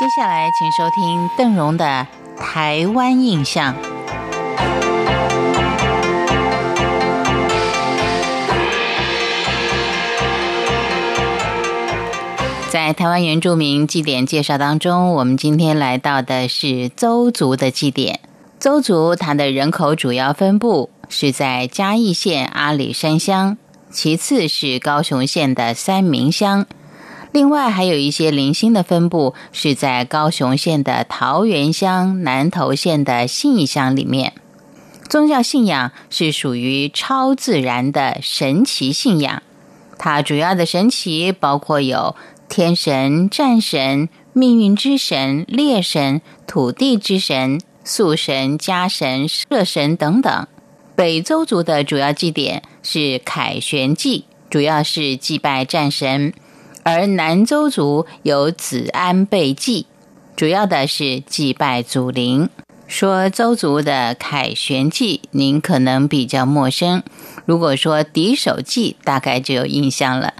接下来，请收听邓荣的《台湾印象》。在台湾原住民祭典介绍当中，我们今天来到的是邹族的祭典。邹族它的人口主要分布是在嘉义县阿里山乡，其次是高雄县的三明乡。另外还有一些零星的分布是在高雄县的桃园乡、南投县的信义乡里面。宗教信仰是属于超自然的神奇信仰，它主要的神奇包括有天神、战神、命运之神、猎神、土地之神、宿神、家神、社神等等。北周族的主要祭典是凯旋祭，主要是祭拜战神。而南州族有子安备祭，主要的是祭拜祖灵。说周族的凯旋祭，您可能比较陌生。如果说敌手祭，大概就有印象了。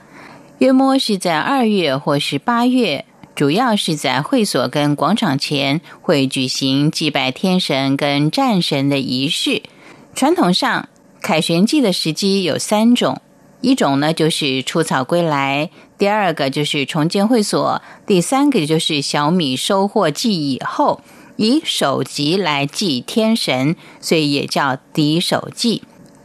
约摸是在二月或是八月，主要是在会所跟广场前会举行祭拜天神跟战神的仪式。传统上，凯旋祭的时机有三种。一种呢，就是出草归来；第二个就是重建会所；第三个就是小米收获季以后，以首级来祭天神，所以也叫敌首祭。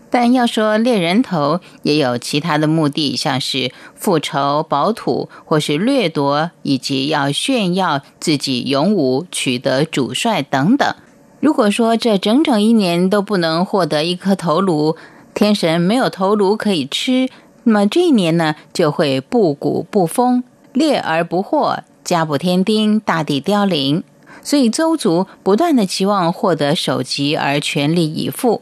但要说猎人头，也有其他的目的，像是复仇、保土，或是掠夺，以及要炫耀自己勇武、取得主帅等等。如果说这整整一年都不能获得一颗头颅，天神没有头颅可以吃，那么这一年呢就会不谷不丰，猎而不获，家不添丁，大地凋零。所以邹族不断的期望获得首级而全力以赴。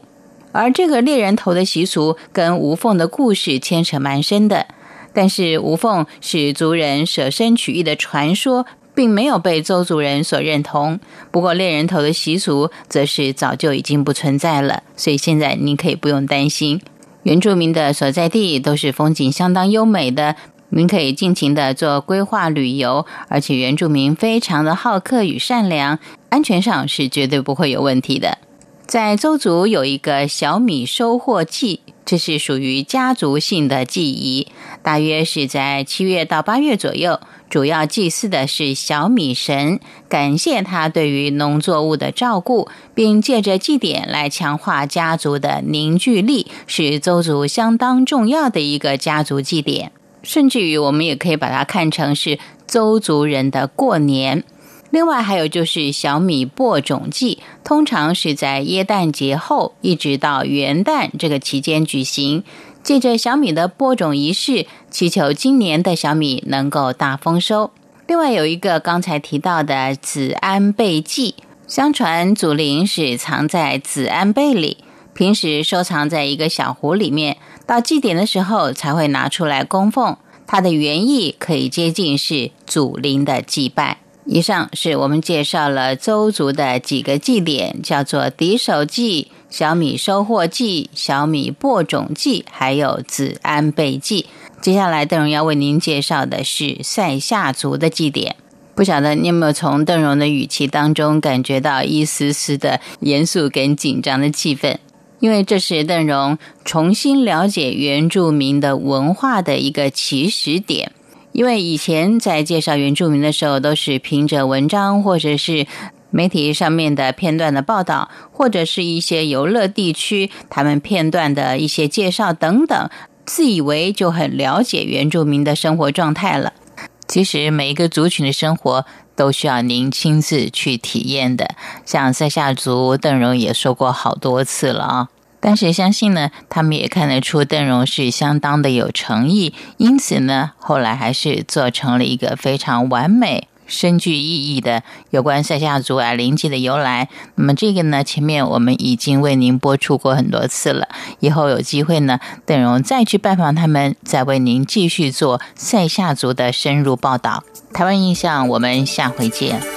而这个猎人头的习俗跟吴凤的故事牵扯蛮深的，但是吴凤是族人舍身取义的传说。并没有被邹族人所认同。不过猎人头的习俗则是早就已经不存在了，所以现在您可以不用担心。原住民的所在地都是风景相当优美的，您可以尽情的做规划旅游，而且原住民非常的好客与善良，安全上是绝对不会有问题的。在邹族有一个小米收获季，这是属于家族性的记忆，大约是在七月到八月左右。主要祭祀的是小米神，感谢他对于农作物的照顾，并借着祭典来强化家族的凝聚力，是邹族相当重要的一个家族祭典。甚至于，我们也可以把它看成是邹族人的过年。另外，还有就是小米播种季，通常是在耶诞节后一直到元旦这个期间举行，借着小米的播种仪式，祈求今年的小米能够大丰收。另外，有一个刚才提到的子安贝祭，相传祖灵是藏在子安贝里，平时收藏在一个小壶里面，到祭典的时候才会拿出来供奉。它的原意可以接近是祖灵的祭拜。以上是我们介绍了邹族的几个祭典，叫做敌手祭、小米收获祭、小米播种祭，还有子安贝祭。接下来，邓荣要为您介绍的是塞夏族的祭典。不晓得你有没有从邓荣的语气当中感觉到一丝丝的严肃跟紧张的气氛？因为这是邓荣重新了解原住民的文化的一个起始点。因为以前在介绍原住民的时候，都是凭着文章或者是媒体上面的片段的报道，或者是一些游乐地区他们片段的一些介绍等等，自以为就很了解原住民的生活状态了。其实每一个族群的生活都需要您亲自去体验的。像塞夏族邓荣也说过好多次了啊。但是相信呢，他们也看得出邓荣是相当的有诚意，因此呢，后来还是做成了一个非常完美、深具意义的有关塞夏族啊灵祭的由来。那么这个呢，前面我们已经为您播出过很多次了，以后有机会呢，邓荣再去拜访他们，再为您继续做塞夏族的深入报道。台湾印象，我们下回见。